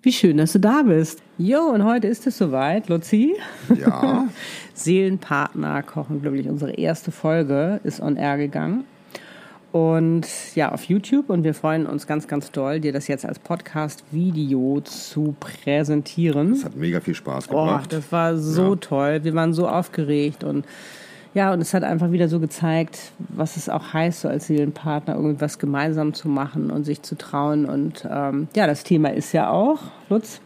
Wie schön, dass du da bist. Jo, und heute ist es soweit, Luzi. Ja. Seelenpartner kochen glücklich. Unsere erste Folge ist on air gegangen. Und ja, auf YouTube. Und wir freuen uns ganz, ganz doll, dir das jetzt als Podcast-Video zu präsentieren. Das hat mega viel Spaß Boah, gebracht. das war so Ja. toll. Wir waren so aufgeregt und ja, und es hat einfach wieder so gezeigt, was es auch heißt, so als Seelenpartner irgendwas gemeinsam zu machen und sich zu trauen. Und ähm, ja, das Thema ist ja auch, Lutz,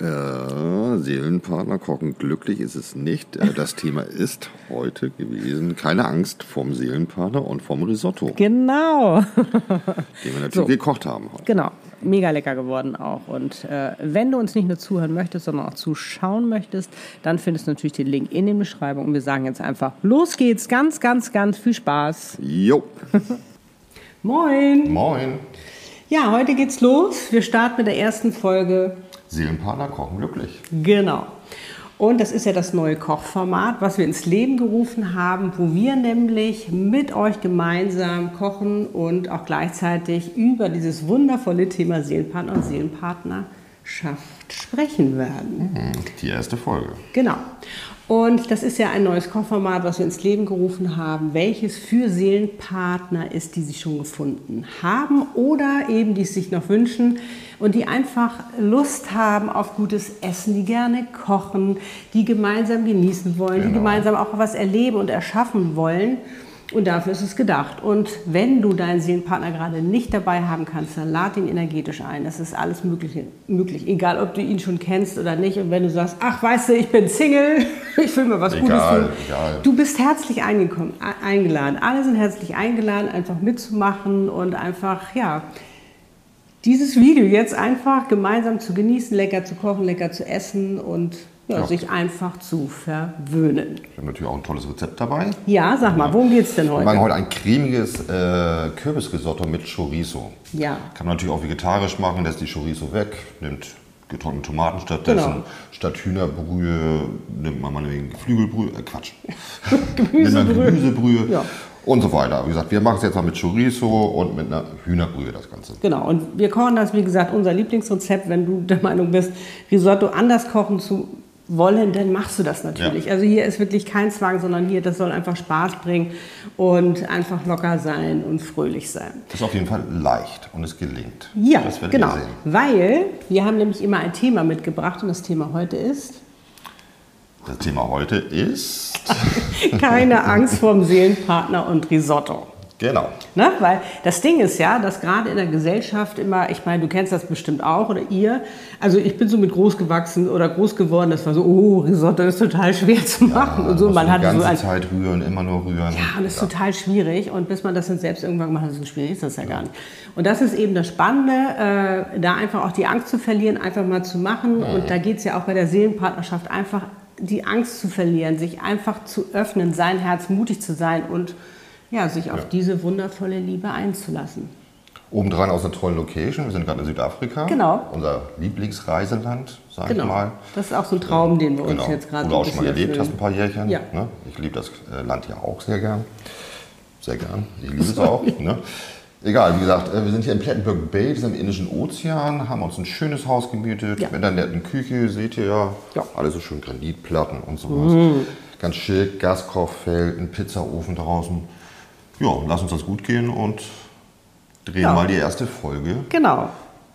Äh, Seelenpartner kochen glücklich ist es nicht. Äh, Das Thema ist heute gewesen, keine Angst vom Seelenpartner und vom Risotto, genau. den wir natürlich So. gekocht haben. heute. Genau, mega lecker geworden auch. Und äh, wenn du uns nicht nur zuhören möchtest, sondern auch zuschauen möchtest, dann findest du natürlich den Link in den Beschreibungen. Und wir sagen jetzt einfach, los geht's, ganz, ganz, ganz viel Spaß. Jo, Moin! moin. Ja, heute geht's los. Wir starten mit der ersten Folge. Seelenpartner kochen glücklich. Genau. Und das ist ja das neue Kochformat, was wir ins Leben gerufen haben, wo wir nämlich mit euch gemeinsam kochen und auch gleichzeitig über dieses wundervolle Thema Seelenpartner und Seelenpartnerschaft sprechen werden. Hm, Die erste Folge. Genau. Und das ist ja ein neues Kochformat, was wir ins Leben gerufen haben, welches für Seelenpartner ist, die sich schon gefunden haben oder eben die es sich noch wünschen und die einfach Lust haben auf gutes Essen, die gerne kochen, die gemeinsam genießen wollen, die Genau. gemeinsam auch was erleben und erschaffen wollen. Und dafür ist es gedacht. Und wenn du deinen Seelenpartner gerade nicht dabei haben kannst, dann lad ihn energetisch ein. Das ist alles Mögliche, möglich. Egal, ob du ihn schon kennst oder nicht. Und wenn du sagst, ach, weißt du, ich bin Single, ich will mir was Egal, Gutes tun. egal. Du bist herzlich eingekommen, e- eingeladen. Alle sind herzlich eingeladen, einfach mitzumachen und einfach, ja, dieses Video jetzt einfach gemeinsam zu genießen, lecker zu kochen, lecker zu essen und ja, Ja. sich einfach zu verwöhnen. Wir haben natürlich auch ein tolles Rezept dabei. Ja, sag mal, worum geht's denn Wir heute? machen heute ein cremiges äh, Kürbisrisotto mit Chorizo. Ja. Kann man natürlich auch vegetarisch machen, lässt die Chorizo weg, nimmt getrocknete Tomaten stattdessen. Genau. Statt Hühnerbrühe nimmt man meinetwegen Geflügelbrühe, äh Quatsch. Gemüsebrühe. Gemüsebrühe Ja. Und so weiter. Wie gesagt, wir machen es jetzt mal mit Chorizo und mit einer Hühnerbrühe das Ganze. Genau, und wir kochen das, wie gesagt, unser Lieblingsrezept. Wenn du der Meinung bist, Risotto anders kochen zu wollen, dann machst du das natürlich. Ja. Also hier ist wirklich kein Zwang, sondern hier, das soll einfach Spaß bringen und einfach locker sein und fröhlich sein. Das ist auf jeden Fall leicht und es gelingt. Ja, genau. Weil wir haben nämlich immer ein Thema mitgebracht und das Thema heute ist Das Thema heute ist, keine Angst vorm Seelenpartner und Risotto. genau, Ne? Weil das Ding ist ja, dass gerade in der Gesellschaft immer, ich meine, du kennst das bestimmt auch oder ihr, also ich bin so mit groß gewachsen oder groß geworden, das war so, oh, Risotto ist total schwer zu machen und so. Man die so ganze ein, Zeit rühren, immer nur rühren. ja, und das ist total schwierig und bis man das dann selbst irgendwann macht, so schwierig ist das ja gar nicht. Und das ist eben das Spannende, äh, da einfach auch die Angst zu verlieren, einfach mal zu machen. Und da geht es ja auch bei der Seelenpartnerschaft einfach die Angst zu verlieren, sich einfach zu öffnen, sein Herz mutig zu sein und ja, sich auf diese wundervolle Liebe einzulassen. Obendrein aus einer tollen Location. Wir sind gerade in Südafrika. Genau. Unser Lieblingsreiseland, sag Genau. ich mal. Das ist auch so ein Traum, den wir uns Genau. jetzt gerade Wo du auch schon mal erlebt hast, ein paar Jährchen. Ja. Ne? Ich liebe das äh, Land ja auch sehr gern. Sehr gern. Ich liebe es auch. ne? Egal, wie gesagt, äh, wir sind hier in Plettenberg Bay, das ist im Indischen Ozean, haben uns ein schönes Haus gemietet, Ja. mit einer netten Küche, seht ihr ja. Ja. Alles so schön Granitplatten und sowas. Mhm. Ganz schick, Gaskochfeld, ein Pizzaofen draußen. Ja, lass uns das gut gehen und drehen Ja. mal die erste Folge Genau.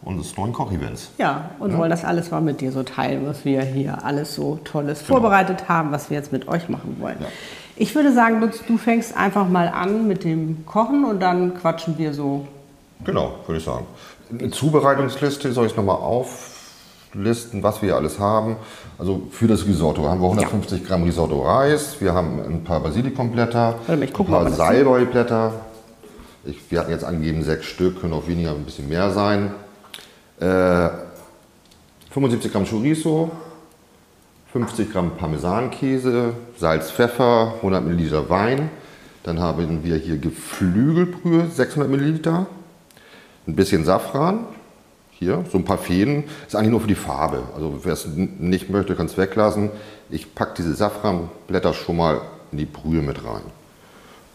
unseres neuen Kochevents. Ja, und wollen das alles mal mit dir so teilen, was wir hier alles so Tolles Genau. vorbereitet haben, was wir jetzt mit euch machen wollen. Ja. Ich würde sagen, Lutz, du fängst einfach mal an mit dem Kochen und dann quatschen wir so. Genau, würde ich sagen. Eine Zubereitungsliste soll ich nochmal auflisten, was wir alles haben. Also für das Risotto haben wir 150 Gramm Risotto Reis, wir haben ein paar Basilikumblätter, mal, ein paar Salbeiblätter. Ich, wir hatten jetzt angegeben sechs Stück, können auch weniger, ein bisschen mehr sein. Äh, 75 Gramm Chorizo, 50 Gramm Parmesankäse, Salz, Pfeffer, 100 Milliliter Wein. Dann haben wir hier Geflügelbrühe, 600 Milliliter. Ein bisschen Safran, hier, so ein paar Fäden. Ist eigentlich nur für die Farbe. Also wer es nicht möchte, kann es weglassen. Ich packe diese Safranblätter schon mal in die Brühe mit rein,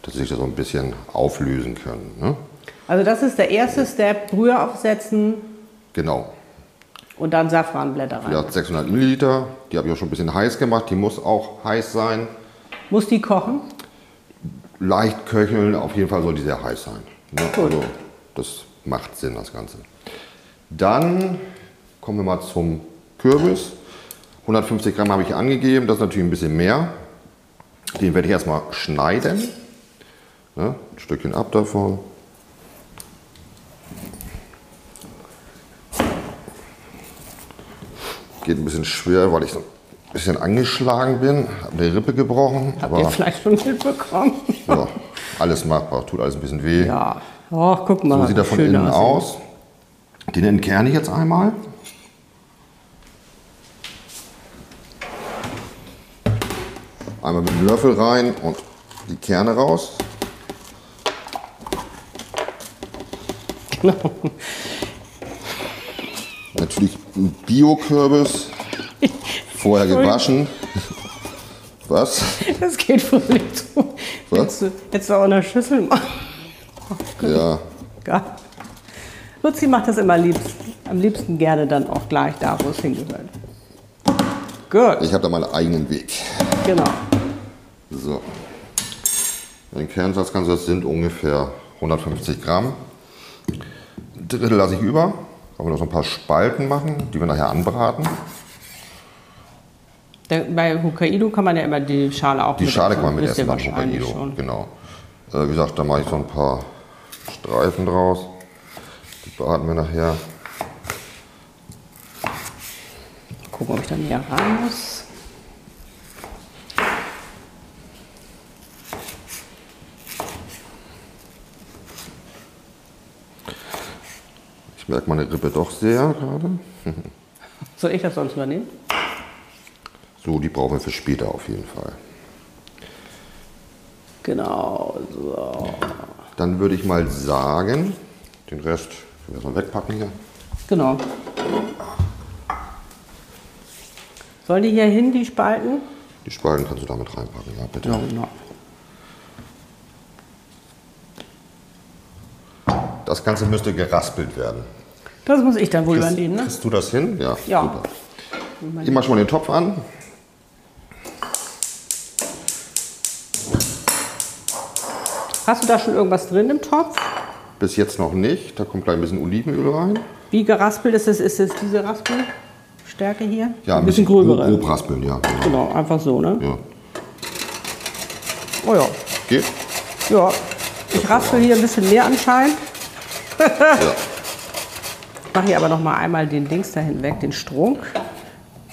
dass sie sich da so ein bisschen auflösen können. Ne? Also das ist der erste Step, Brühe aufsetzen. Genau. Und dann Safranblätter rein. Ja, 600 Milliliter. Die habe ich auch schon ein bisschen heiß gemacht. Die muss auch heiß sein. Muss die kochen? Leicht köcheln, auf jeden Fall soll die sehr heiß sein. Ne? Also, das macht Sinn, das Ganze. Dann kommen wir mal zum Kürbis. 150 Gramm habe ich angegeben, das ist natürlich ein bisschen mehr. Den werde ich erstmal schneiden. Ne? Ein Stückchen ab davon. Geht ein bisschen schwer, weil ich so ein bisschen angeschlagen bin, habe die Rippe gebrochen. Habt ihr vielleicht schon mitbekommen? ja, alles machbar, tut alles ein bisschen weh. Ja, oh, guck mal. So sieht er von innen aus. Den entkerne ich jetzt einmal. Einmal mit dem Löffel rein und die Kerne raus. Genau. Natürlich ein Bio-Kürbis. Vorher gewaschen. Was? Das geht wohl nicht so. Was? Jetzt auch in der Schüssel machen. Oh, ja. Geil. Luzi macht das immer liebst, am liebsten gerne dann auch gleich da, wo es hingehört. Gut. Ich habe da meinen eigenen Weg. Genau. So. Den Kernsatz kannst du, das sind ungefähr 150 Gramm. Ein Drittel lasse ich über. Wollen wir noch so ein paar Spalten machen, die wir nachher anbraten. Bei Hokkaido kann man ja immer die Schale auch Die Schale kann man mit essen beim Hokkaido. Schon. Genau. Äh, wie gesagt, da mache ich so ein paar Streifen draus. Die braten wir nachher. Gucken, ob ich da näher ran muss. Merke meine Rippe doch sehr gerade. Soll ich das sonst übernehmen? So, die brauchen wir für später auf jeden Fall. Genau, so. Dann würde ich mal sagen, den Rest können wir erstmal wegpacken hier. Genau. Sollen die hier hin, die Spalten? Die Spalten kannst du damit reinpacken, ja, bitte. Ja, genau. Das Ganze müsste geraspelt werden. Das muss ich dann wohl kriegst, übernehmen, ne? Kriegst du das hin? Ja. ja. Super. Ich mach schon mal den Topf an. Hast du da schon irgendwas drin im Topf? Bis jetzt noch nicht. Da kommt gleich ein bisschen Olivenöl rein. Wie geraspelt ist es? Ist es diese Raspelstärke hier? Ja, ein, ein bisschen, bisschen gröbere. Grob raspeln, ja. Genau. genau, einfach so, ne? Ja. Oh ja. Geht? Ja. Ich raspel hier ein bisschen mehr anscheinend. Ja. Ich mache hier aber noch mal einmal den Dings da hinweg, den Strunk.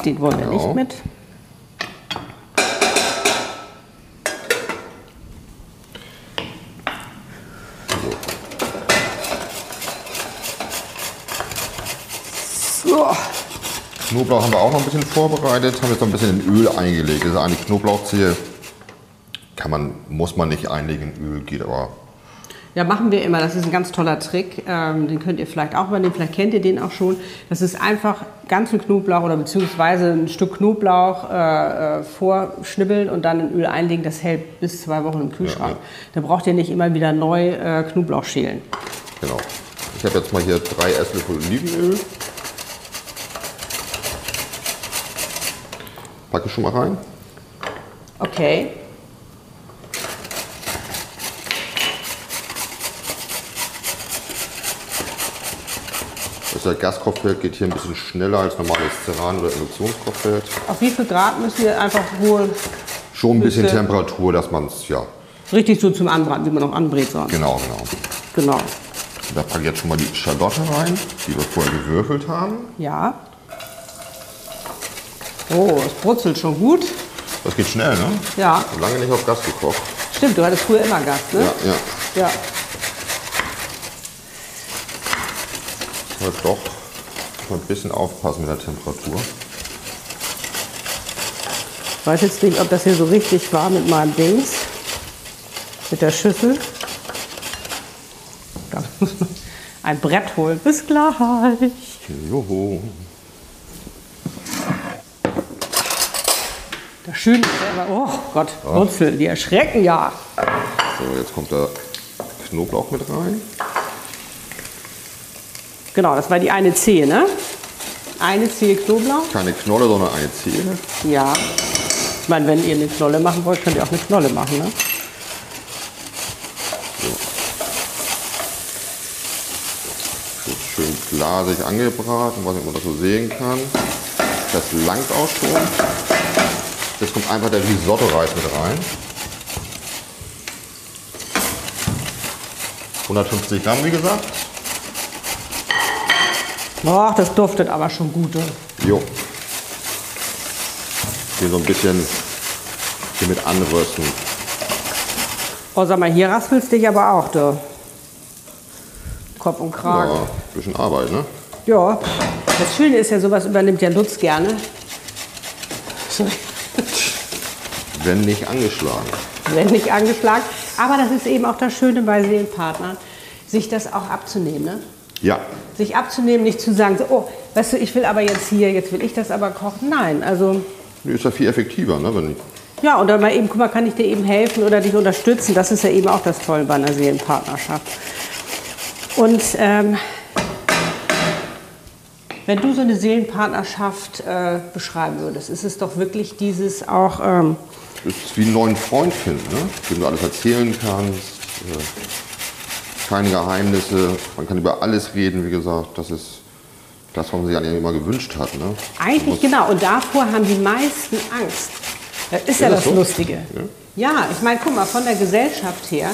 Den wollen wir genau. nicht mit. Knoblauch haben wir auch noch ein bisschen vorbereitet, haben jetzt noch ein bisschen in Öl eingelegt. Das ist eine Knoblauchzehe. Kann man, muss man nicht einlegen in Öl, geht aber. Ja, machen wir immer. Das ist ein ganz toller Trick. Ähm, den könnt ihr vielleicht auch übernehmen. Vielleicht kennt ihr den auch schon. Das ist einfach ganzen Knoblauch oder beziehungsweise ein Stück Knoblauch äh, äh, vorschnibbeln und dann in Öl einlegen. Das hält bis zwei Wochen im Kühlschrank. Ja, ja. Da braucht ihr nicht immer wieder neu äh, Knoblauch schälen. Genau. Ich habe jetzt mal hier drei Esslöffel Olivenöl. Packe ich schon mal rein. Okay. Das Gaskochfeld geht hier ein bisschen schneller als normales Ceran- oder Induktionskochfeld. Auf wie viel Grad müssen wir einfach hohe... Schon ein bisschen Temperatur, dass man es, ja... Richtig so zum Anbraten, wie man auch anbrät sonst. Genau, genau. Genau. Da packe ich jetzt schon mal die Schalotte rein, die wir vorher gewürfelt haben. Ja. Oh, es brutzelt schon gut. Das geht schnell, ne? Ja. Lange nicht auf Gas gekocht. Stimmt, du hattest früher immer Gas, ne? Ja, ja. Ja. Aber doch ein bisschen aufpassen mit der Temperatur. Ich weiß jetzt nicht, ob das hier so richtig war mit meinem Dings. Mit der Schüssel. Da muss man ein Brett holen. Bis gleich. Joho. Das Schöne ist immer, oh Gott, Wurzel, die erschrecken ja. So, jetzt kommt der Knoblauch mit rein. Genau, das war die eine Zehe, ne? Eine Zehe Knoblauch. Keine Knolle, sondern eine Zehe. Ja. Ich meine, wenn ihr eine Knolle machen wollt, könnt ihr auch eine Knolle machen, ne? Schön glasig angebraten, was man das so sehen kann. Das langt auch schon. Jetzt kommt einfach der Risotto-Reis mit rein. 150 Gramm, wie gesagt. Boah, das duftet aber schon gut. Jo. Hier so ein bisschen hier mit anrösten. Oh, sag mal, hier raspelst dich aber auch, du. Kopf und Kragen. Ja, bisschen Arbeit, ne? Ja. Das Schöne ist ja, sowas übernimmt ja Lutz gerne. So, Wenn nicht angeschlagen. Wenn nicht angeschlagen. Aber das ist eben auch das Schöne bei Seelenpartnern, sich das auch abzunehmen. Ne? Ja, Sich abzunehmen, nicht zu sagen, so, oh, weißt du, ich will aber jetzt hier, jetzt will ich das aber kochen. Nein, also ist ja viel effektiver, ne? Wenn Ja, und dann mal eben, guck mal, kann ich dir eben helfen oder dich unterstützen? Das ist ja eben auch das Tolle bei einer Seelenpartnerschaft. Und ähm, wenn du so eine Seelenpartnerschaft äh, beschreiben würdest, ist es doch wirklich dieses auch, ähm, es ist wie einen neuen Freund finden, ne? dem du alles erzählen kannst. Äh, keine Geheimnisse, man kann über alles reden, wie gesagt. Das ist das, was man sich eigentlich immer gewünscht hat. Ne? eigentlich genau, und davor haben die meisten Angst. Das ist ja Ist das das so? Lustige. Ja, ich meine, guck mal, von der Gesellschaft her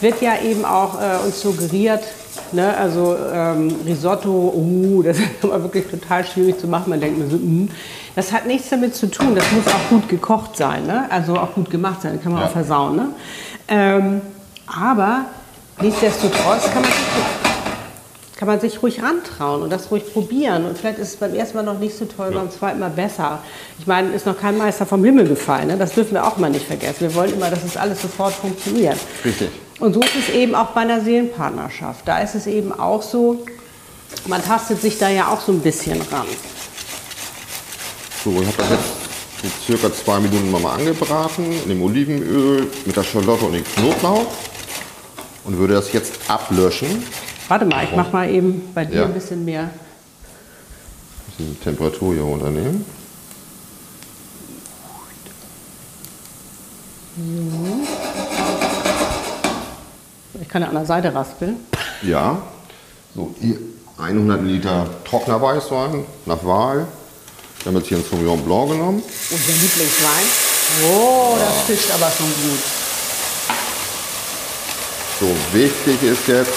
wird ja eben auch äh, uns suggeriert, ne, also ähm, Risotto, uh, das ist aber wirklich total schwierig zu machen. Man denkt mir so, mm. das hat nichts damit zu tun. Das muss auch gut gekocht sein, ne? also auch gut gemacht sein, kann man Ja. auch versauen. Ne? Ähm, aber nichtsdestotrotz kann man, sich, kann man sich ruhig rantrauen und das ruhig probieren. Und vielleicht ist es beim ersten Mal noch nicht so toll, beim zweiten Mal besser. Ich meine, ist noch kein Meister vom Himmel gefallen. Ne? Das dürfen wir auch mal nicht vergessen. Wir wollen immer, dass es alles sofort funktioniert. Richtig. Und so ist es eben auch bei einer Seelenpartnerschaft. Da ist es eben auch so, man tastet sich da ja auch so ein bisschen ran. So, ich habe das jetzt circa zwei Minuten mal angebraten in dem Olivenöl mit der Schalotte und dem Knoblauch und würde das jetzt ablöschen. Warte mal, ich mach mal eben bei dir Ja. ein bisschen mehr. Die Temperatur hier runternehmen. Ich kann ja an der Seite raspeln. Ja. So, hier 100 Liter trockener Weißwein nach Wahl. Wir haben jetzt hier einen Sauvignon Blanc genommen. Unser Lieblingswein. Oh, das fischt aber schon gut. So, wichtig ist jetzt,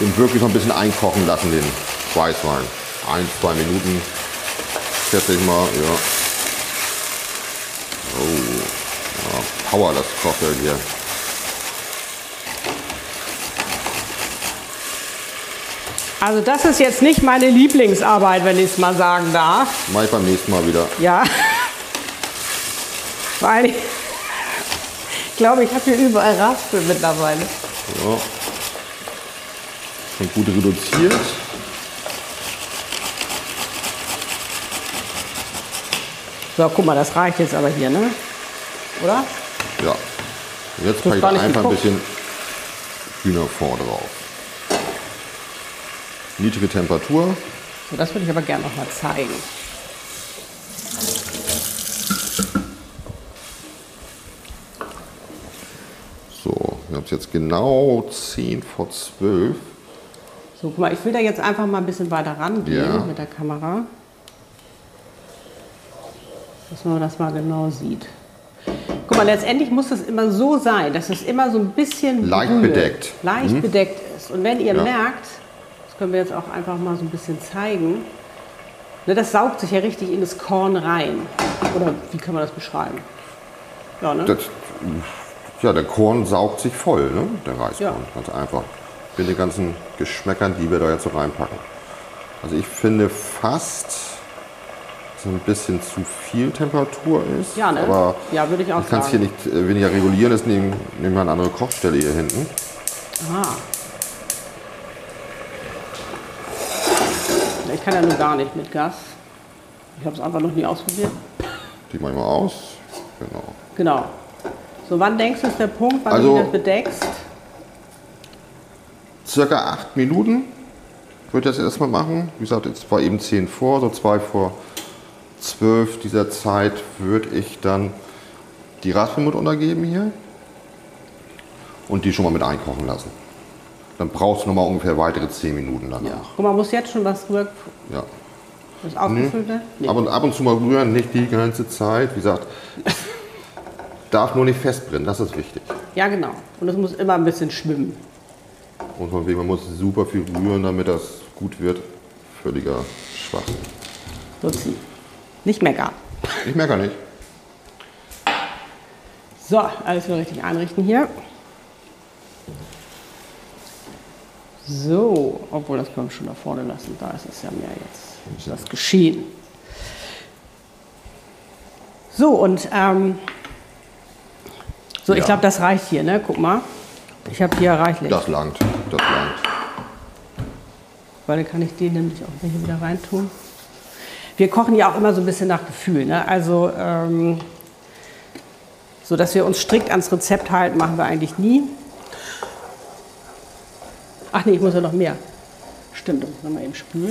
den wirklich noch ein bisschen einkochen lassen, den Weißwein. Ein, zwei Minuten, schätze ich mal, ja. Oh, ja, Power das Cocktail hier. Also das ist jetzt nicht meine Lieblingsarbeit, wenn ich es mal sagen darf. Mach ich beim nächsten Mal wieder. Ja. Weil ich glaube, ich habe hier überall Raspel mittlerweile. Ja. Schon gut reduziert. So, guck mal, das reicht jetzt aber hier, ne? Oder? Ja. Und jetzt packe ich nicht einfach ein bisschen Hühnerfond drauf. Niedrige Temperatur. So, das würde ich aber gerne noch mal zeigen. So, wir haben es jetzt genau 10 vor 12. So, guck mal, ich will da jetzt einfach mal ein bisschen weiter rangehen Ja. mit der Kamera. Dass man das mal genau sieht. Guck mal, letztendlich muss es immer so sein, dass es immer so ein bisschen Leicht brüht, bedeckt. leicht bedeckt ist. Und wenn ihr Ja. merkt, das können wir jetzt auch einfach mal so ein bisschen zeigen, ne, das saugt sich ja richtig in das Korn rein. Oder wie kann man das beschreiben? Ja, ne? Das, ja, der Korn saugt sich voll, ne? der Reiskorn. Ja. Ganz einfach. Mit den ganzen Geschmäckern, die wir da jetzt so reinpacken. Also ich finde fast so ein bisschen zu viel Temperatur ist. Ja, ne? Aber Ja, würde ich auch ich kann es hier nicht äh, weniger regulieren, deswegen nehmen nehmen wir eine andere Kochstelle hier hinten. Ah. Ich kann ja nur gar nicht mit Gas. Ich habe es einfach noch nie ausprobiert. Die mache ich mal aus. Genau. Genau. So, wann denkst du, ist der Punkt, wann Also- du das bedeckst? Circa acht Minuten würde ich das erstmal machen. Wie gesagt, jetzt war eben 10 vor, so zwei vor 12 dieser Zeit würde ich dann die Raspeln mit untergeben hier und die schon mal mit einkochen lassen. Dann brauchst du noch mal ungefähr weitere 10 Minuten danach. Ja. Guck mal, muss jetzt schon was rüber, Ja. das aufgefüllt werden? Nee. Ab, und, ab und zu mal rühren, nicht die ganze Zeit. Wie gesagt, darf nur nicht festbrennen, das ist wichtig. Ja, genau. Und es muss immer ein bisschen schwimmen. Und von wegen, man muss super viel rühren, damit das gut wird. Völliger Schwachsinn. So ziehen. Nicht meckern. Ich merke nicht. So, alles wieder richtig einrichten hier. So, obwohl das können wir schon da vorne lassen. Da ist es ja mehr jetzt das Geschehen. So, und ähm, so, ich Ja. glaube, das reicht hier, ne? Guck mal. Ich habe hier reichlich. Das langt. Das langt. Weil dann kann ich den nämlich auch hier wieder reintun. Wir kochen ja auch immer so ein bisschen nach Gefühl. Ne? Also, ähm, so dass wir uns strikt ans Rezept halten, machen wir eigentlich nie. Ach nee, ich muss ja noch mehr. Stimmt, das muss man mal eben spülen.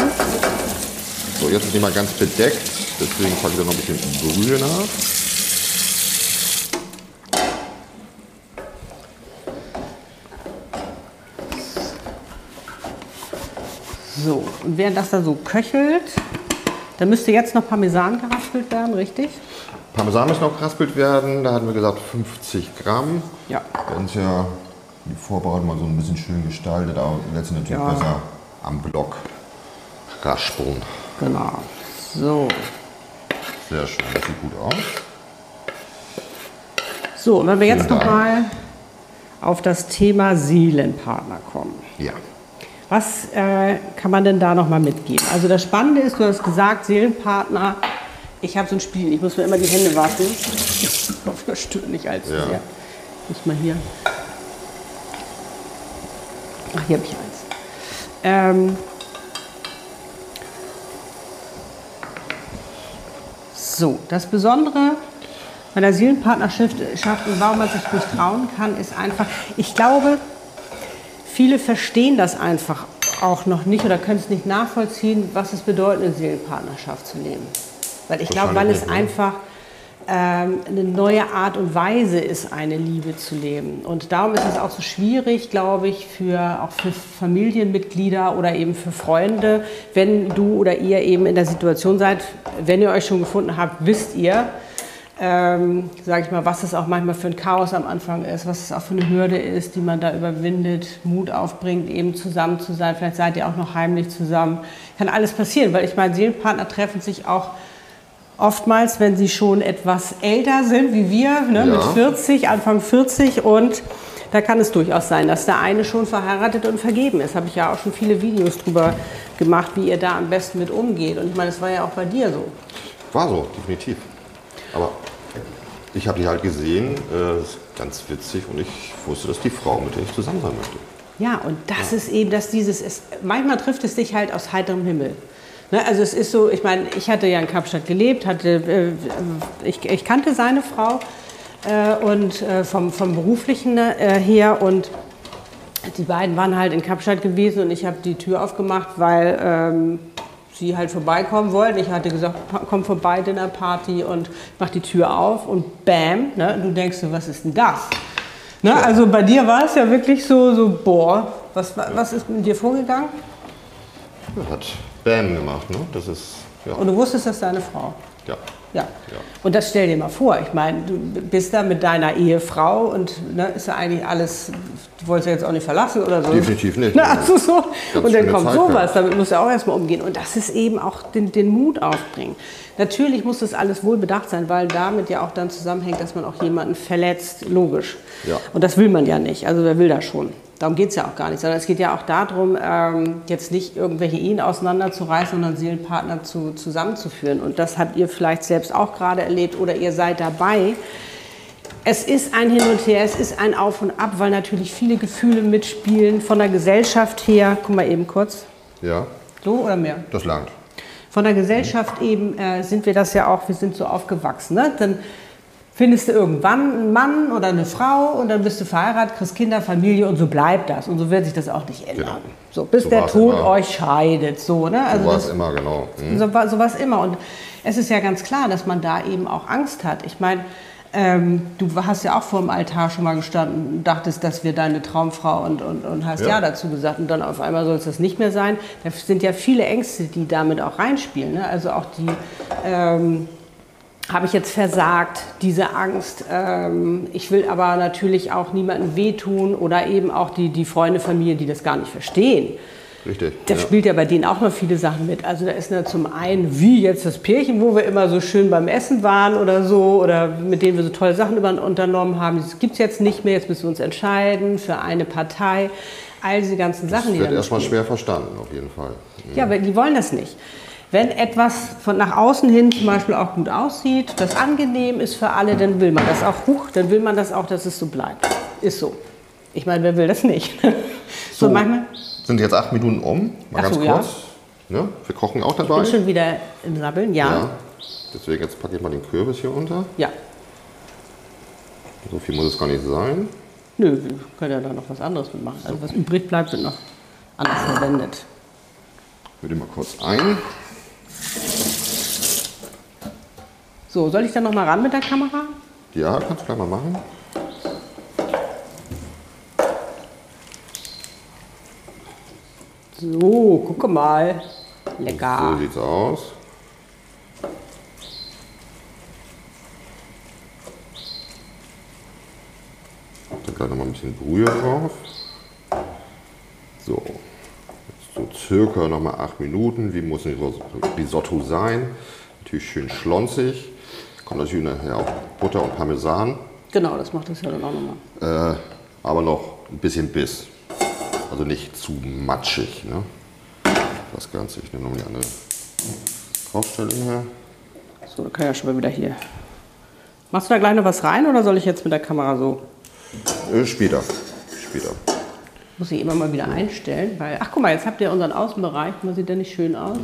So, jetzt ist die mal ganz bedeckt. Deswegen packe ich da noch ein bisschen Brühe nach. So, und während das da so köchelt, dann müsste jetzt noch Parmesan geraspelt werden, richtig? Parmesan muss noch geraspelt werden. Da hatten wir gesagt 50 Gramm. Ja. Wenn es ja die Vorbereitung mal so ein bisschen schön gestaltet, aber letztendlich natürlich Ja. besser am Block raspeln. Genau. So. Sehr schön, das sieht gut aus. So, und wenn wir jetzt Vielen noch Dank. mal auf das Thema Seelenpartner kommen. Ja. Was äh, kann man denn da noch mal mitgeben? Also das Spannende ist, du hast gesagt, Seelenpartner, ich habe so ein Spiel, ich muss mir immer die Hände waschen. Ich hoffe, das stört nicht allzu Ja. sehr. Muss mal hier. Ach, hier habe ich eins. Ähm, so, das Besondere bei der Seelenpartnerschaft Schaft und warum man sich nicht trauen kann, ist einfach, ich glaube, Viele verstehen das einfach auch noch nicht oder können es nicht nachvollziehen, was es bedeutet, eine Seelenpartnerschaft zu leben. Weil ich glaube, weil es nicht, ne? einfach ähm, eine neue Art und Weise ist, eine Liebe zu leben. Und darum ist es auch so schwierig, glaube ich, für, auch für Familienmitglieder oder eben für Freunde, wenn du oder ihr eben in der Situation seid, wenn ihr euch schon gefunden habt, wisst ihr, ähm, sage ich mal, was es auch manchmal für ein Chaos am Anfang ist, was es auch für eine Hürde ist, die man da überwindet, Mut aufbringt, eben zusammen zu sein. Vielleicht seid ihr auch noch heimlich zusammen. Kann alles passieren, weil ich meine, Seelenpartner treffen sich auch oftmals, wenn sie schon etwas älter sind, wie wir, ne, Ja. mit 40, Anfang 40 und da kann es durchaus sein, dass der eine schon verheiratet und vergeben ist. Habe ich ja auch schon viele Videos drüber gemacht, wie ihr da am besten mit umgeht. Und ich meine, es war ja auch bei dir so. War so, definitiv. Aber ich habe die halt gesehen, äh, ist ganz witzig und ich wusste, dass die Frau, mit der ich zusammen sein möchte. Ja, und das ist eben, dass dieses, es, manchmal trifft es dich halt aus heiterem Himmel. Ne, also es ist so, ich meine, ich hatte ja in Kapstadt gelebt, hatte, äh, ich, ich kannte seine Frau äh, und äh, vom, vom beruflichen äh, her und die beiden waren halt in Kapstadt gewesen und ich habe die Tür aufgemacht, weil ähm, sie halt vorbeikommen wollten. Ich hatte gesagt, "Pa- komm vorbei, Dinnerparty und mach die Tür auf und bam, ne, du denkst so, was ist denn das? Ne, Also bei dir war es ja wirklich so, so boah, was, wa- was ist mit dir vorgegangen? Ja, hat Bam gemacht, ne? Das ist, ja, Und du wusstest, das ist deine Frau. ja. Ja. Und das stell dir mal vor. Ich meine, du bist da mit deiner Ehefrau und ne, ist ja eigentlich alles, wolltest ja jetzt auch nicht verlassen oder so. Definitiv nicht. Na, also so. Ganz Und dann kommt Zeit sowas, gehabt. damit musst du auch erstmal umgehen. Und das ist eben auch den, den Mut aufbringen. Natürlich muss das alles wohl bedacht sein, weil damit ja auch dann zusammenhängt, dass man auch jemanden verletzt, logisch. Ja. Und das will man ja nicht. Also wer will das schon? Darum geht es ja auch gar nicht, sondern es geht ja auch darum, ähm, jetzt nicht irgendwelche Ehen auseinanderzureißen, sondern Seelenpartner zu, zusammenzuführen. Und das habt ihr vielleicht selbst auch gerade erlebt oder ihr seid dabei. Es ist ein Hin und Her, es ist ein Auf und Ab, weil natürlich viele Gefühle mitspielen. Von der Gesellschaft her, guck mal eben kurz. Ja. So oder mehr? Das langt. Von der Gesellschaft eben äh, sind wir das ja auch, wir sind so aufgewachsen. Ne? Dann findest du irgendwann einen Mann oder eine Frau und dann bist du verheiratet, kriegst Kinder, Familie und so bleibt das. Und so wird sich das auch nicht ändern. Genau. So, bis so der Tod immer. euch scheidet. So, ne? also so war es immer, genau. Mhm. So, so war es immer. Und es ist ja ganz klar, dass man da eben auch Angst hat. Ich meine, ähm, du hast ja auch vor dem Altar schon mal gestanden und dachtest, das wäre deine Traumfrau und, und, und hast ja. ja. dazu gesagt und dann auf einmal soll es das nicht mehr sein. Da sind ja viele Ängste, die damit auch reinspielen. Ne? Also auch die, ähm, habe ich jetzt versagt, diese Angst. Ähm, ich will aber natürlich auch niemandem wehtun oder eben auch die, die Freunde, Familie, die das gar nicht verstehen. Richtig. Da ja. spielt ja bei denen auch noch viele Sachen mit. Also da ist ja zum einen, wie jetzt das Pärchen, wo wir immer so schön beim Essen waren oder so, oder mit denen wir so tolle Sachen unternommen haben. Das gibt es jetzt nicht mehr, jetzt müssen wir uns entscheiden für eine Partei. All diese ganzen Sachen, das die wird erstmal schwer verstanden, auf jeden Fall. Ja, aber die wollen das nicht. Wenn etwas von nach außen hin zum Beispiel auch gut aussieht, das angenehm ist für alle, dann will man das auch hoch, dann will man das auch, dass es so bleibt. Ist so. Ich meine, wer will das nicht? so, so manchmal. Sind jetzt acht Minuten um, mal Ach ganz so, kurz. Ja. Ne? Wir kochen auch dabei. Ich bin schon wieder im Sabbeln, ja. ja. Deswegen jetzt packe ich mal den Kürbis hier unter. Ja. So viel muss es gar nicht sein. Nö, wir können ja da noch was anderes mitmachen. Also was übrig bleibt, wird noch anders verwendet. Ich würde mal kurz ein. So, soll ich dann noch mal ran mit der Kamera? Ja, kannst du gleich mal machen. So, gucke mal. Lecker. So sieht's aus. Dann gleich noch mal ein bisschen Brühe drauf. So, jetzt so circa noch mal acht Minuten. Wie muss ein Risotto sein? Natürlich schön schlonzig. Kommt natürlich nachher auch Butter und Parmesan. Genau, das macht das ja dann auch nochmal. Äh, aber noch ein bisschen Biss. Also nicht zu matschig. Ne? Das Ganze. Ich nehme nochmal die andere Draufstellung her. So, da kann ich ja schon mal wieder hier. Machst du da gleich noch was rein oder soll ich jetzt mit der Kamera so? Äh, später. Später. Muss ich immer mal wieder einstellen, weil. Ach guck mal, jetzt habt ihr unseren Außenbereich. Man sieht der nicht schön aus?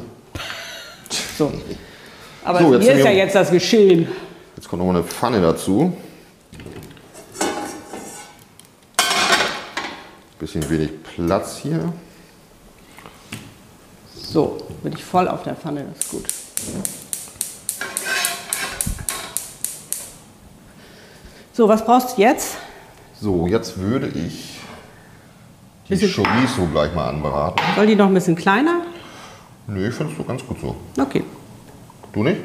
So. Aber so, hier ist ja jetzt das Geschehen. Jetzt kommt noch eine Pfanne dazu. Bisschen wenig Platz hier. So, bin ich voll auf der Pfanne, das ist gut. So, was brauchst du jetzt? So, jetzt würde ich die Chorizo gleich mal anbraten. Soll die noch ein bisschen kleiner? Nö, ich finde es so ganz gut so. Okay. Du nicht?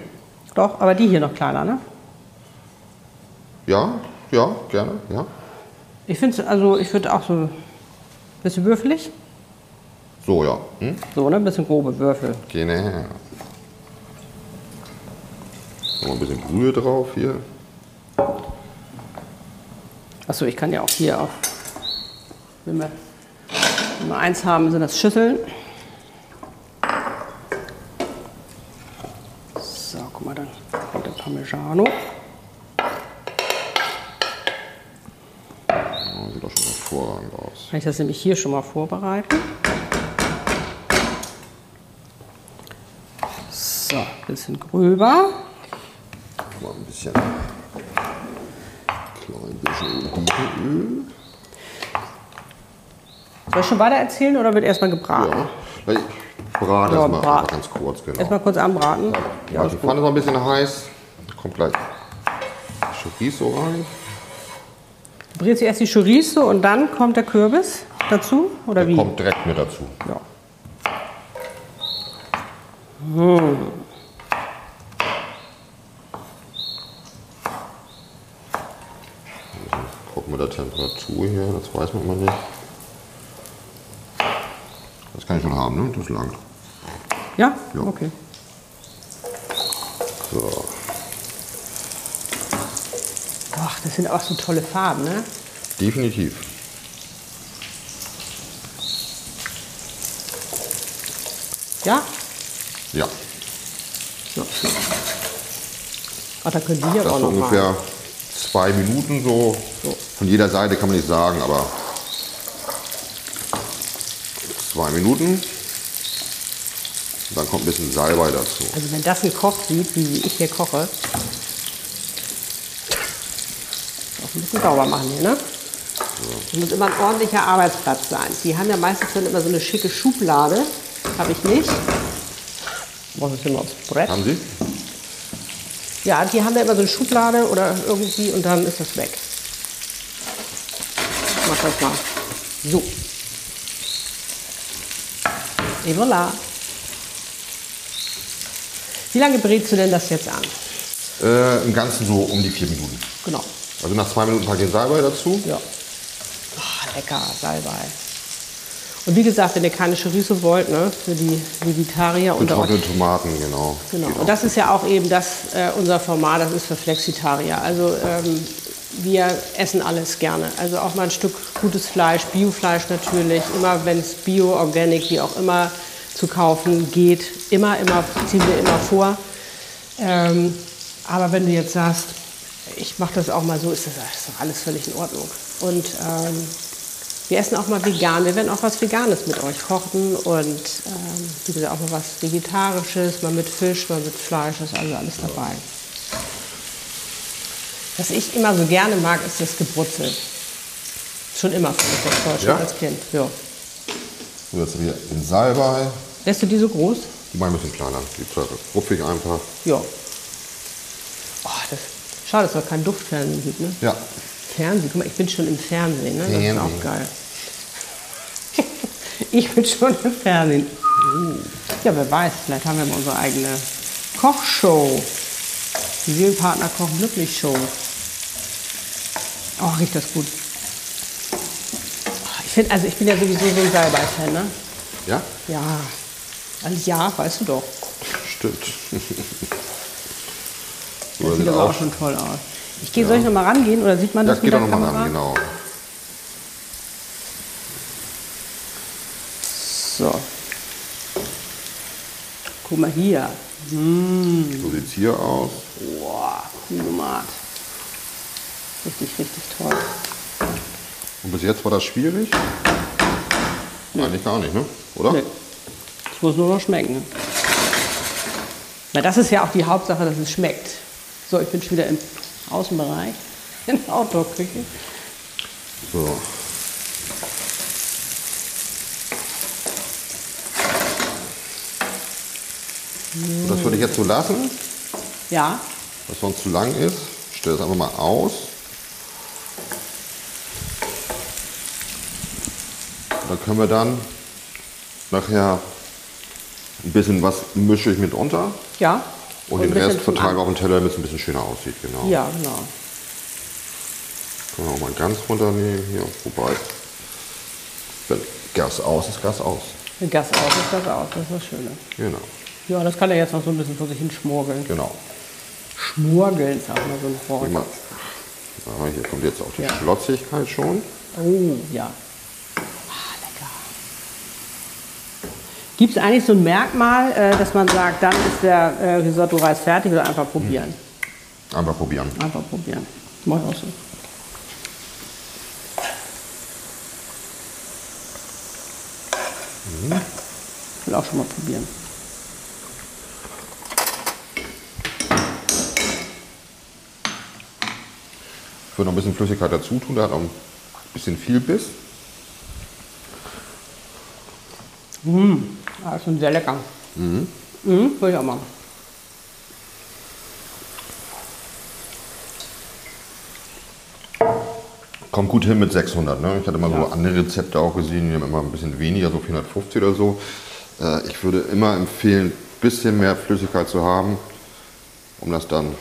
Doch, aber die hier noch kleiner, ne? Ja, ja, gerne, ja. Ich finde also ich würde auch so bisschen würfelig. So, ja. Hm? So, ne? Ein bisschen grobe Würfel. Genau. Noch ein bisschen Brühe drauf hier. Achso, ich kann ja auch hier auf. Wenn wir, wenn wir eins haben, sind das Schüsseln. Parmigiano. Oh, sieht doch schon hervorragend aus. Kann ich das nämlich hier schon mal vorbereiten? So, ein bisschen gröber. Mal ein bisschen, klein bisschen Olivenöl. Soll ich schon weiter erzählen oder wird erstmal gebraten? Ja, ich brate ja, erstmal ganz kurz. Genau. Erstmal kurz anbraten. Ja, die Pfanne ist noch ein bisschen heiß kommt gleich Chorizo rein. Du brätst erst die Chorizo und dann kommt der Kürbis dazu? Oder der wie? kommt direkt mit dazu. Ja. Hm. Gucken wir der Temperatur hier, das weiß man immer nicht. Das kann ich schon haben, ne? Das langt. Ja? ja? Okay. So. Ach, das sind auch so tolle Farben, ne? Definitiv. Ja? Ja. ja. Ach, da können die hier das auch noch ungefähr machen. zwei Minuten so. so. Von jeder Seite kann man nicht sagen, aber zwei Minuten. Dann kommt ein bisschen Salbei dazu. Also wenn das gekocht sieht, wie ich hier koche, bisschen sauber machen hier, ne? Das muss immer ein ordentlicher Arbeitsplatz sein. Die haben ja meistens dann immer so eine schicke Schublade. Habe ich nicht. Was ist denn aufs Brett? Haben Sie? Ja, die haben ja immer so eine Schublade oder irgendwie und dann ist das weg. Ich mach das mal. So. Et voilà. Wie lange brätst du denn das jetzt an? Äh, Im Ganzen so um die vier Minuten. Genau. Also nach zwei Minuten packe ich Salbei dazu. Ja. Ah, lecker, Salbei. Und wie gesagt, wenn ihr keine Chorizo wollt, ne, für die Vegetarier unter euch. Tomaten, genau. Genau. Und das ist ja auch eben das, äh, unser Format, das ist für Flexitarier. Also ähm, wir essen alles gerne. Also auch mal ein Stück gutes Fleisch, Biofleisch natürlich, immer wenn es Bio, Organic, wie auch immer zu kaufen geht, immer, immer, ziehen wir immer vor. Ähm, aber wenn du jetzt sagst, ich mache das auch mal so, ist das, ist doch alles völlig in Ordnung. Und ähm, wir essen auch mal vegan. Wir werden auch was Veganes mit euch kochen und ähm, wie gesagt auch mal was Vegetarisches, mal mit Fisch, mal mit Fleisch, das ist also alles dabei. Was ich immer so gerne mag, ist das Gebrutzel. Schon immer das toll, schon Ja? als Kind. Ja. So, jetzt wieder den Salbei. Lässt du die so groß? Die mache ich ein bisschen kleiner. Die rupfe ich einfach. Ja. Schade, dass es noch kein Duftfernsehen gibt, ne? Ja. Fernsehen, guck mal, ich bin schon im Fernsehen, ne? Das ist auch geil. ich bin schon im Fernsehen. Uh. Ja, wer weiß, vielleicht haben wir mal unsere eigene Kochshow. Die Seelenpartner kochen glücklich Show. Oh, riecht das gut. Ich finde, also ich bin ja sowieso so ein Salbei-Fan, ne? Ja? Ja. Also ja, weißt du doch. Stimmt. Das das sieht aber auch schon toll aus. Ich gehe, soll ich noch mal rangehen oder sieht man das, Das mit geht der auch nochmal Kamera? ran, genau. So. Guck mal hier. So sieht es hier aus. Boah, Kuhnomat. Richtig, richtig toll. Und bis jetzt war das schwierig? Eigentlich gar nicht, ne? Oder? Nee. Es muss nur noch schmecken. Na, das ist ja auch die Hauptsache, dass es schmeckt. So, ich bin schon wieder im Außenbereich, in der Outdoor-Küche. So. Und das würde ich jetzt so lassen, Ja, was sonst zu lang ist. Ich stelle es einfach mal aus. Da können wir dann nachher ein bisschen was mische ich mit unter ja. Und, ein den Rest ich auf den Teller, damit es ein bisschen schöner aussieht. Genau. Ja, genau. Können wir auch mal ganz runternehmen hier. Wobei, wenn Gas aus ist, Gas aus. Wenn Gas aus ist, das aus. Das ist das Schöne. Genau, Ja, das kann er jetzt noch so ein bisschen vor sich hin schmorgeln. genau. Schmorgeln ist auch mal so ein Wort. Hier kommt jetzt auch die Ja. Schlotzigkeit schon. Oh, ja. Ah, lecker. Gibt es eigentlich so ein Merkmal, äh, dass man sagt, dann ist der äh, Risotto-Reis fertig oder einfach probieren? Einfach probieren. Einfach probieren. Mach ich auch so. Ich will auch schon mal probieren. Ich würde noch ein bisschen Flüssigkeit dazu tun, der hat auch ein bisschen viel Biss. Ah, ist schon sehr lecker. Mhm. Mhm, will ich auch mal. Kommt gut hin mit 600. Ne? Ich hatte mal Ja. so andere Rezepte auch gesehen, die haben immer ein bisschen weniger, so 450 oder so. Äh, ich würde immer empfehlen, ein bisschen mehr Flüssigkeit zu haben, um das dann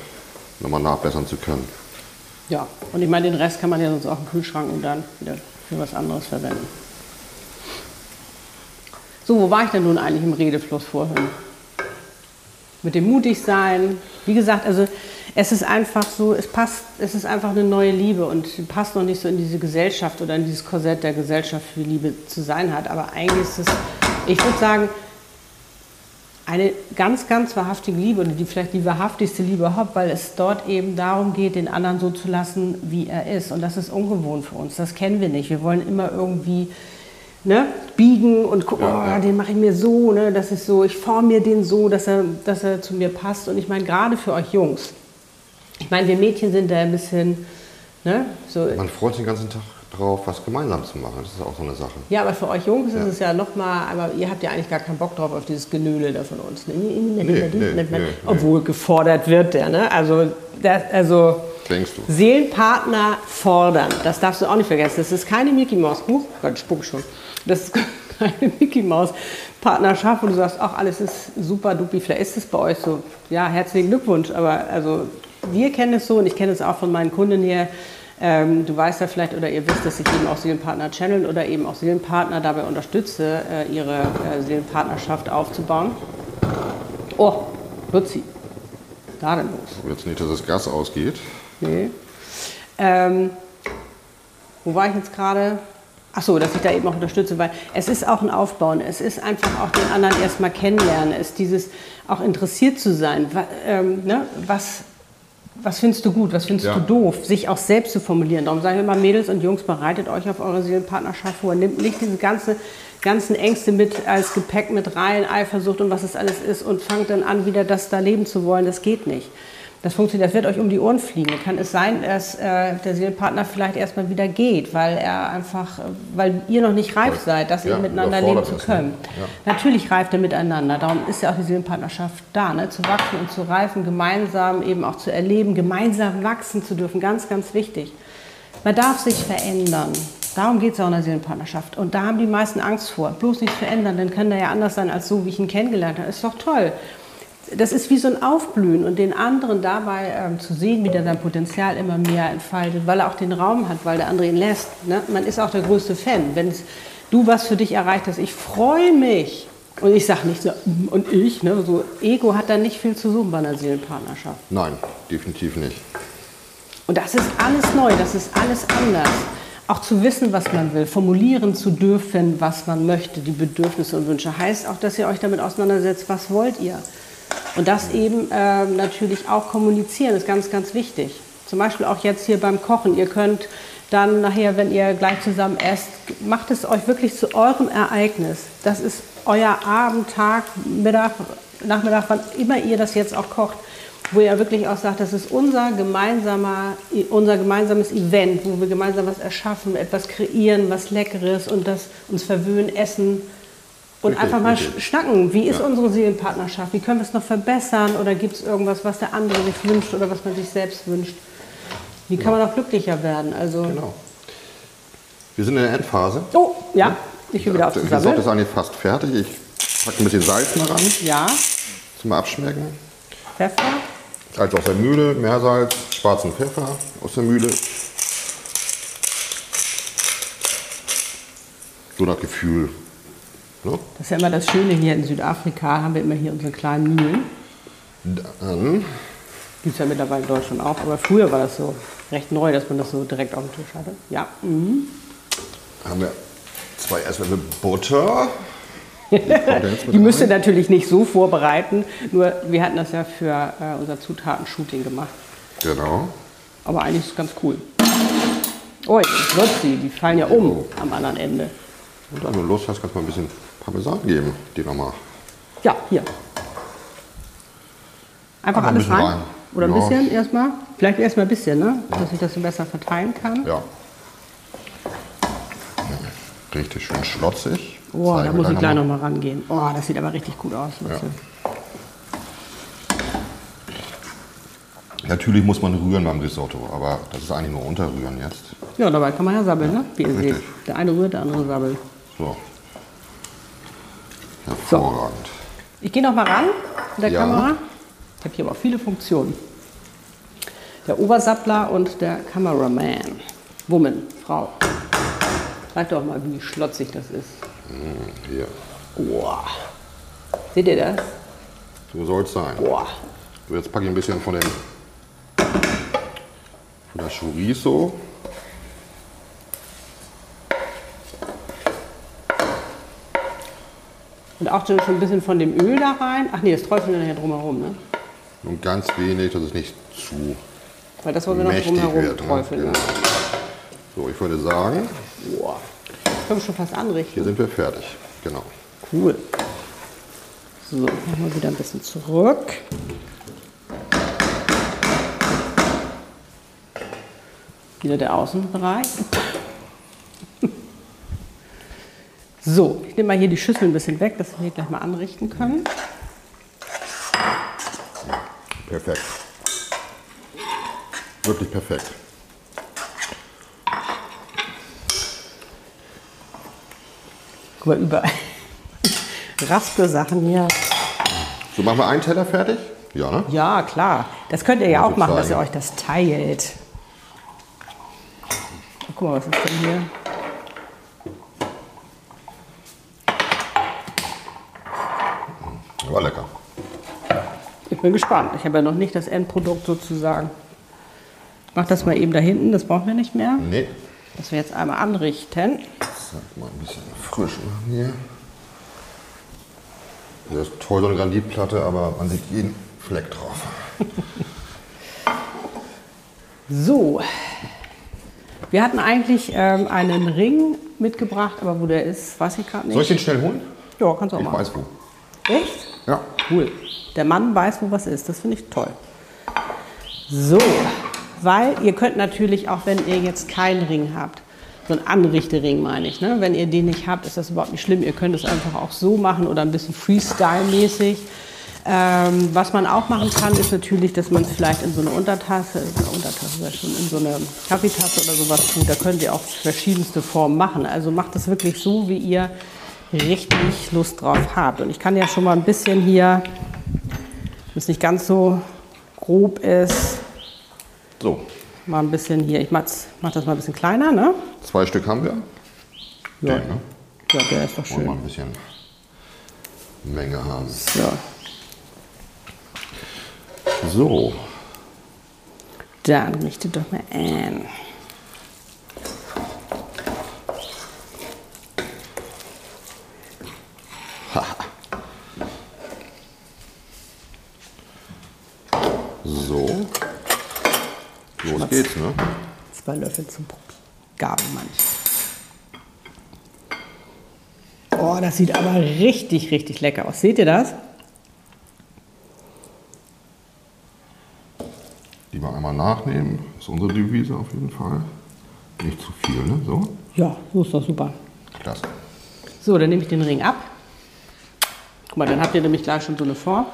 nochmal nachbessern zu können. Ja, und ich meine, den Rest kann man ja sonst auch im Kühlschrank und dann wieder für was anderes verwenden. So, wo war ich denn nun eigentlich im Redefluss vorhin? Mit dem Mutigsein. Wie gesagt, also es ist einfach so, es passt, es ist einfach eine neue Liebe und passt noch nicht so in diese Gesellschaft oder in dieses Korsett der Gesellschaft, wie Liebe zu sein hat. Aber eigentlich ist es, ich würde sagen, eine ganz, ganz wahrhaftige Liebe und die vielleicht die wahrhaftigste Liebe überhaupt, weil es dort eben darum geht, den anderen so zu lassen, wie er ist. Und das ist ungewohnt für uns. Das kennen wir nicht. Wir wollen immer irgendwie ne, biegen und gucken, ja, oh, ja. den mache ich mir so, ne, das ist so, ich forme mir den so, dass er, dass er zu mir passt. Und ich meine, gerade für euch Jungs, ich meine, wir Mädchen sind da ein bisschen, ne, so. Man freut sich den ganzen Tag drauf, was gemeinsam zu machen. Das ist auch so eine Sache. Ja, aber für euch Jungs ja. ist es ja nochmal, aber ihr habt ja eigentlich gar keinen Bock drauf auf dieses Genöle da von uns. Ne? Nee, nee, nee, Obwohl gefordert wird der, ne? Also, das, also Denkst du? Seelenpartner fordern, das darfst du auch nicht vergessen. Das ist keine Mickey Maus. Huch, Gott, spuck schon. Das ist keine Mickey Maus Partnerschaft, wo du sagst, ach, alles ist super dupi. Vielleicht ist es bei euch so. Ja, herzlichen Glückwunsch. Aber also, wir kennen es so und ich kenne es auch von meinen Kunden hier ähm, du weißt ja vielleicht oder ihr wisst, dass ich eben auch Seelenpartner channeln oder eben auch Seelenpartner dabei unterstütze, äh, ihre äh, Seelenpartnerschaft aufzubauen. Oh, Luzi, da denn los? Jetzt nicht, dass das Gas ausgeht. Nee. Ähm, wo war ich jetzt gerade? Ach so, dass ich da eben auch unterstütze, weil es ist auch ein Aufbauen. Es ist einfach auch den anderen erstmal kennenlernen. Es ist dieses auch interessiert zu sein. Was, ähm, ne, was was findest du gut, was findest ja. du doof, sich auch selbst zu formulieren. Darum sage ich immer, Mädels und Jungs, bereitet euch auf eure Seelenpartnerschaft vor. Nehmt nicht diese ganze, ganzen Ängste mit als Gepäck mit rein, Eifersucht und was es alles ist und fangt dann an, wieder das da leben zu wollen. Das geht nicht. Das funktioniert, das wird euch um die Ohren fliegen. Kann es sein, dass äh, der Seelenpartner vielleicht erstmal wieder geht, weil er einfach, weil ihr noch nicht reif seid, dass ja, ihr miteinander leben zu ne? können. Ja. Natürlich reift er miteinander. Darum ist ja auch die Seelenpartnerschaft da, ne? zu wachsen und zu reifen, gemeinsam eben auch zu erleben, gemeinsam wachsen zu dürfen. Ganz, ganz wichtig. Man darf sich verändern. Darum geht es auch in der Seelenpartnerschaft. Und da haben die meisten Angst vor. Bloß nichts verändern, dann kann der ja anders sein als so, wie ich ihn kennengelernt habe. Ist doch toll das ist wie so ein Aufblühen und den anderen dabei ähm, zu sehen, wie der sein Potenzial immer mehr entfaltet, weil er auch den Raum hat, weil der andere ihn lässt. Ne? Man ist auch der größte Fan. Wenn du was für dich erreicht hast, ich freue mich. Und ich sage nicht so, mm, und ich, ne? so Ego hat da nicht viel zu suchen bei einer Seelenpartnerschaft. Nein, definitiv nicht. Und das ist alles neu, das ist alles anders. Auch zu wissen, was man will, formulieren zu dürfen, was man möchte, die Bedürfnisse und Wünsche, heißt auch, dass ihr euch damit auseinandersetzt, was wollt ihr. Und das eben äh, natürlich auch kommunizieren ist ganz, ganz wichtig. Zum Beispiel auch jetzt hier beim Kochen. Ihr könnt dann nachher, wenn ihr gleich zusammen esst, macht es euch wirklich zu eurem Ereignis. Das ist euer Abend, Tag, Mittag, Nachmittag, wann immer ihr das jetzt auch kocht, wo ihr wirklich auch sagt, das ist unser, gemeinsamer, unser gemeinsames Event, wo wir gemeinsam was erschaffen, etwas kreieren, was Leckeres und das uns verwöhnen, essen, und richtig, einfach mal richtig. schnacken. Wie ist ja. unsere Seelenpartnerschaft? Wie können wir es noch verbessern? Oder gibt es irgendwas, was der andere sich wünscht oder was man sich selbst wünscht? Wie kann ja. man auch glücklicher werden? Also genau. Wir sind in der Endphase. Oh, ja. Ich will wieder auf Die Sorte ist eigentlich fast fertig. Ich packe ein bisschen Salz mal ran. Ja. Zum Abschmecken. Pfeffer. Salz aus der Mühle, Meersalz, schwarzen Pfeffer aus der Mühle. So nach Gefühl. Ne? Das ist ja immer das Schöne hier in Südafrika, haben wir immer hier unsere kleinen Mühlen. Dann. Gibt es ja mittlerweile in Deutschland auch, aber früher war das so recht neu, dass man das so direkt auf dem Tisch hatte. Ja. Mhm. Haben wir zwei Esslöffel Butter. Die, die müsst ihr natürlich nicht so vorbereiten, nur wir hatten das ja für äh, unser Zutaten-Shooting gemacht. Genau. Aber eigentlich ist es ganz cool. Oh, jetzt wird sie, die fallen ja um am anderen Ende. Und wenn du Lust hast, kannst du mal ein bisschen Parmesan geben, die nochmal. Ja, hier. Einfach alles ein rein. rein. Oder ein ja. bisschen erstmal? Vielleicht erstmal ein bisschen, ne? Dass ich das so besser verteilen kann. Ja. Richtig schön schlotzig. Oh, da muss ich gleich nochmal rangehen. Oh, das sieht aber richtig gut aus. Ja. Natürlich muss man rühren beim Risotto, aber das ist eigentlich nur unterrühren jetzt. Ja, dabei kann man ja sabbeln, ne? Wie ihr seht. Der eine rührt, der andere sabbelt. So. Hervorragend. So. Ich gehe noch mal ran in der ja. Kamera. Ich habe hier aber auch viele Funktionen. Der Obersappler und der Cameraman. Woman, Frau. Zeig doch mal, wie schlotzig das ist. Mm, hier. Boah. Seht ihr das? So soll es sein. Boah. So, jetzt packe ich ein bisschen von, dem, von der Chorizo Und auch schon ein bisschen von dem Öl da rein. Ach nee, das träufeln wir nachher drumherum, ne? Und ganz wenig, dass es nicht zu Weil das wollen wir noch drumherum wird. Ne? träufeln. Genau. Ne? So, ich würde sagen, Boah. Können wir schon fast hier anrichten. sind wir fertig. Genau. Cool. So, machen wir wieder ein bisschen zurück. Wieder der Außenbereich. So, ich nehme mal hier die Schüssel ein bisschen weg, dass wir hier gleich mal anrichten können. Perfekt. Wirklich perfekt. Guck mal, überall Raspe-Sachen hier. So, machen wir einen Teller fertig? Ja, ne? Ja, klar. Das könnt ihr ja auch machen, dass ihr euch das teilt. Guck mal, was ist denn hier? War lecker. Ich bin gespannt. Ich habe ja noch nicht das Endprodukt sozusagen. Ich mache das mal eben da hinten, das brauchen wir nicht mehr. Nee. Das wir jetzt einmal anrichten. Sag mal ein bisschen frisch machen hier. Das ist toll, so eine Granitplatte, aber man sieht jeden Fleck drauf. So. Wir hatten eigentlich ähm, einen Ring mitgebracht, aber wo der ist, weiß ich gerade nicht. Soll ich den schnell holen? Ja, kannst du auch Ich machen. weiß wo. Echt? Ja. Cool. Der Mann weiß, wo was ist. Das finde ich toll. So, weil ihr könnt natürlich auch, wenn ihr jetzt keinen Ring habt, so einen Anrichtering meine ich, ne? wenn ihr den nicht habt, ist das überhaupt nicht schlimm. Ihr könnt es einfach auch so machen oder ein bisschen Freestyle-mäßig. Ähm, was man auch machen kann, ist natürlich, dass man es vielleicht in so eine Untertasse, äh, Untertasse wäre schon, in so eine Kaffeetasse oder sowas tut. Da könnt ihr auch verschiedenste Formen machen. Also macht es wirklich so, wie ihr richtig Lust drauf habt. Und ich kann ja schon mal ein bisschen hier, wenn es nicht ganz so grob ist, So, mal ein bisschen hier, ich mach, mach das mal ein bisschen kleiner, ne? zwei Stück haben wir. Ja, Den, ne? ja der ist doch Wollen wir schön. ein bisschen Menge haben. So. So, Dann richte doch mal an. So. Los geht's, ne? Zwei Löffel zum Gabelmann. Oh, das sieht aber richtig, richtig lecker aus. Seht ihr das? Lieber einmal nachnehmen. Ist unsere Devise auf jeden Fall. Nicht zu viel, ne? So. Ja, so ist doch super. Klasse. So, dann nehme ich den Ring ab. Guck mal, dann habt ihr nämlich gleich schon so eine Form.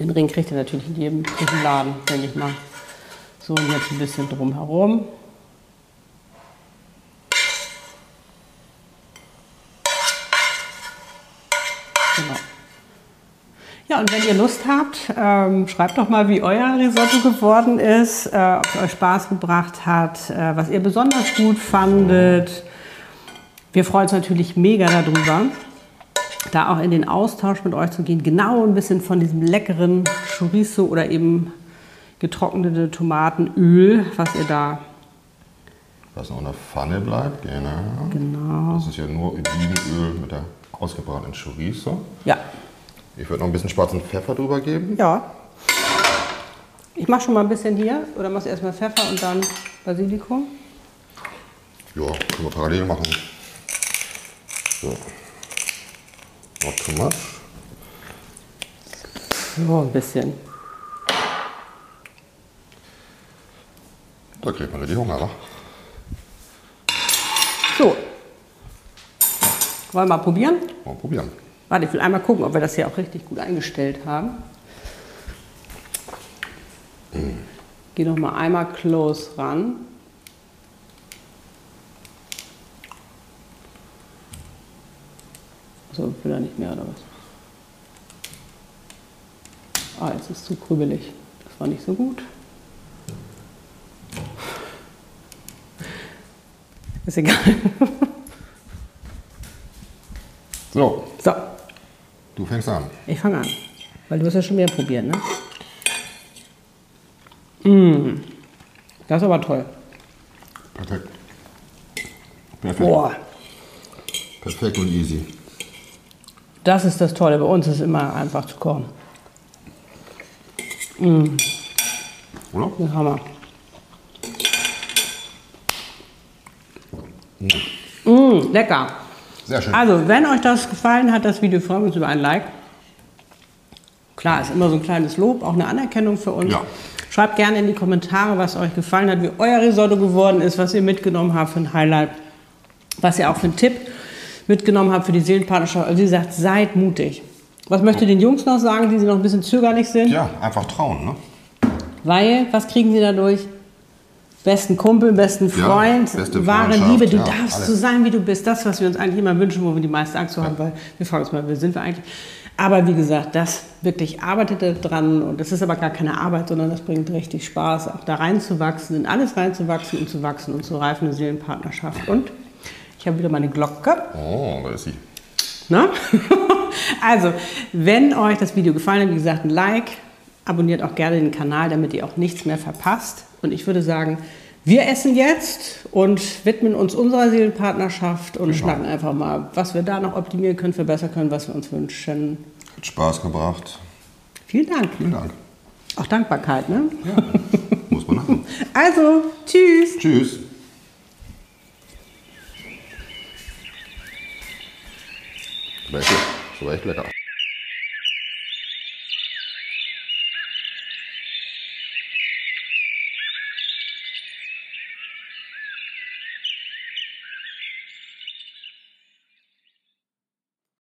Den Ring kriegt ihr natürlich in jedem Laden, denke ich mal. So, und jetzt ein bisschen drumherum. Genau. Ja, und wenn ihr Lust habt, ähm, schreibt doch mal, wie euer Risotto geworden ist, äh, ob es euch Spaß gebracht hat, äh, was ihr besonders gut fandet. Wir freuen uns natürlich mega darüber, da auch in den Austausch mit euch zu gehen, genau ein bisschen von diesem leckeren Chorizo oder eben getrocknete Tomatenöl, was ihr da Was noch in der Pfanne bleibt, genau. genau. Das ist ja nur Olivenöl mit der ausgebratenen Chorizo. Ja, Ich würde noch ein bisschen schwarzen Pfeffer drüber geben. ja. Ich mache schon mal ein bisschen hier oder machst du erstmal Pfeffer und dann Basilikum? Ja, können wir parallel machen. So. Much. So, ein bisschen. Da kriegt man richtig Hunger, wa? So. Wollen wir mal probieren? Mal probieren. Warte, ich will einmal gucken, ob wir das hier auch richtig gut eingestellt haben. Geh noch mal einmal close ran. So, will er nicht mehr oder was? Ah, jetzt ist es zu krübelig. Das war nicht so gut. Ist egal. So, So, du fängst an. Ich fange an. Weil du hast ja schon mehr probiert, ne? Mmh. Das ist aber toll. Perfekt. Perfekt. Boah. Perfekt und easy. Das ist das Tolle. Bei uns ist immer einfach zu kochen. Oder? Das Hammer. Mm, lecker. Sehr schön. Also, wenn euch das gefallen hat, das Video, freuen wir uns über ein Like. Klar, ist immer so ein kleines Lob, auch eine Anerkennung für uns. Ja. Schreibt gerne in die Kommentare, was euch gefallen hat, wie euer Risotto geworden ist, was ihr mitgenommen habt für ein Highlight, was ihr auch für einen Tipp mitgenommen habt für die Seelenpartnerschaft. Also wie gesagt, seid mutig. Was möchtet ihr den Jungs noch sagen, die sie noch ein bisschen zögerlich sind? Ja, einfach trauen, ne? Weil, was kriegen sie dadurch? Besten Kumpel, besten Ja, Freund, beste wahre Liebe. Du ja, darfst alles. so sein, wie du bist. Das, was wir uns eigentlich immer wünschen, wo wir die meiste Angst vor haben, weil wir fragen uns mal, wer sind wir eigentlich? Aber wie gesagt, das wirklich arbeitet dran und das ist aber gar keine Arbeit, sondern das bringt richtig Spaß, auch da reinzuwachsen, in alles reinzuwachsen und zu wachsen und zu reifen, eine Seelenpartnerschaft. Und ich habe wieder meine Glocke. Oh, da ist sie. Ne? also, wenn euch das Video gefallen hat, wie gesagt, ein Like, abonniert auch gerne den Kanal, damit ihr auch nichts mehr verpasst. Und ich würde sagen, wir essen jetzt und widmen uns unserer Seelenpartnerschaft und schnacken einfach mal, was wir da noch optimieren können, verbessern können, was wir uns wünschen. Hat Spaß gebracht. Vielen Dank. Vielen Dank. Auch Dankbarkeit, ne? Ja, muss man haben. Also, tschüss. Tschüss. Echt, das war echt lecker.